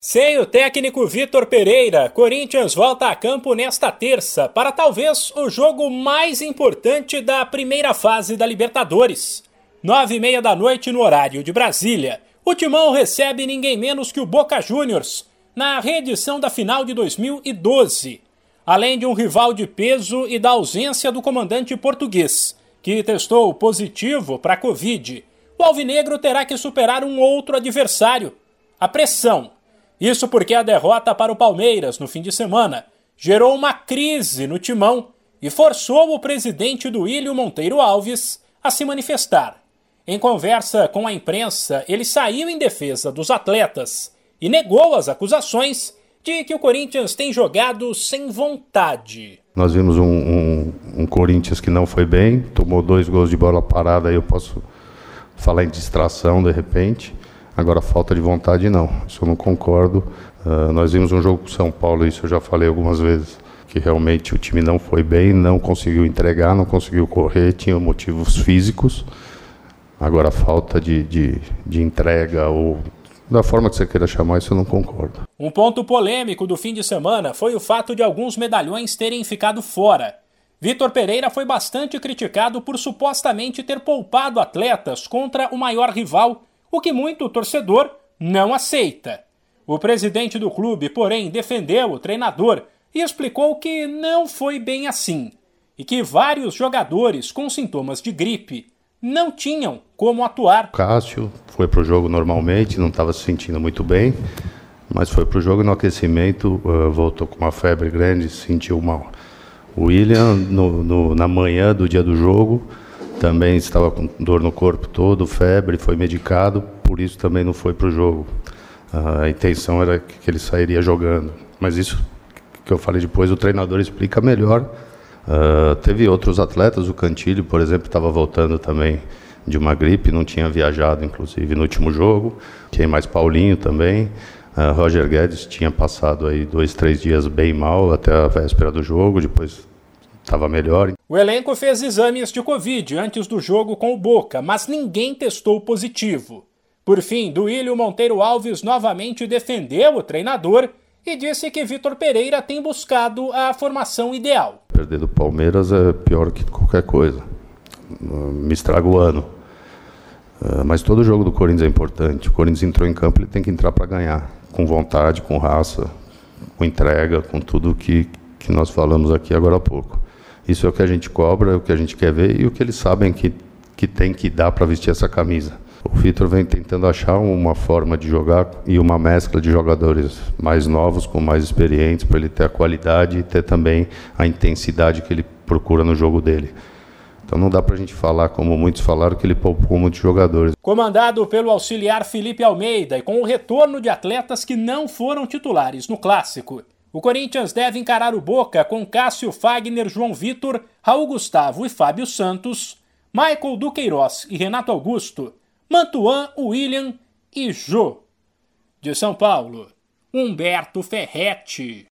Sem o técnico Vitor Pereira, Corinthians volta a campo nesta terça para talvez o jogo mais importante da primeira fase da Libertadores. Nove e meia da noite no horário de Brasília, o Timão recebe ninguém menos que o Boca Juniors na reedição da final de 2012. Além de um rival de peso e da ausência do comandante português, que testou positivo para a Covid, o Alvinegro terá que superar um outro adversário, a pressão isso porque a derrota para o Palmeiras no fim de semana gerou uma crise no timão e forçou o presidente do Ilho Monteiro Alves a se manifestar. Em conversa com a imprensa, ele saiu em defesa dos atletas e negou as acusações de que o Corinthians tem jogado sem vontade. Nós vimos um, um, um Corinthians que não foi bem, tomou dois gols de bola parada, aí eu posso falar em distração de repente. Agora, falta de vontade, não. Isso eu não concordo. Uh, nós vimos um jogo com São Paulo, isso eu já falei algumas vezes, que realmente o time não foi bem, não conseguiu entregar, não conseguiu correr, tinha motivos físicos. Agora, falta de, de, de entrega ou da forma que você queira chamar, isso eu não concordo. Um ponto polêmico do fim de semana foi o fato de alguns medalhões terem ficado fora. Vitor Pereira foi bastante criticado por supostamente ter poupado atletas contra o maior rival o que muito torcedor não aceita. O presidente do clube, porém, defendeu o treinador e explicou que não foi bem assim e que vários jogadores com sintomas de gripe não tinham como atuar. Cássio foi para o jogo normalmente, não estava se sentindo muito bem, mas foi para o jogo no aquecimento, uh, voltou com uma febre grande, sentiu mal. O William, no, no, na manhã do dia do jogo, também estava com dor no corpo todo, febre, foi medicado, por isso também não foi para o jogo. A intenção era que ele sairia jogando, mas isso que eu falei depois, o treinador explica melhor. Uh, teve outros atletas, o Cantilho, por exemplo, estava voltando também de uma gripe, não tinha viajado, inclusive, no último jogo. Quem mais? Paulinho também. Uh, Roger Guedes tinha passado aí dois, três dias bem mal até a véspera do jogo, depois estava melhor. O elenco fez exames de Covid antes do jogo com o Boca, mas ninguém testou positivo. Por fim, Duílio Monteiro Alves novamente defendeu o treinador e disse que Vitor Pereira tem buscado a formação ideal. Perder do Palmeiras é pior que qualquer coisa. Me estraga o ano. Ah, mas todo jogo do Corinthians é importante. O Corinthians entrou em campo, ele tem que entrar para ganhar. Com vontade, com raça, com entrega, com tudo que, que nós falamos aqui agora há pouco. Isso é o que a gente cobra, é o que a gente quer ver e o que eles sabem que, que tem que dar para vestir essa camisa. O Vitor vem tentando achar uma forma de jogar e uma mescla de jogadores mais novos, com mais experientes, para ele ter a qualidade e ter também a intensidade que ele procura no jogo dele. Então não dá para a gente falar, como muitos falaram, que ele poupou muitos jogadores. Comandado pelo auxiliar Felipe Almeida e com o retorno de atletas que não foram titulares no Clássico. O Corinthians deve encarar o Boca com Cássio Fagner, João Vitor, Raul Gustavo e Fábio Santos, Michael Duqueiroz e Renato Augusto, Mantuan, William e Jô. De São Paulo, Humberto Ferretti.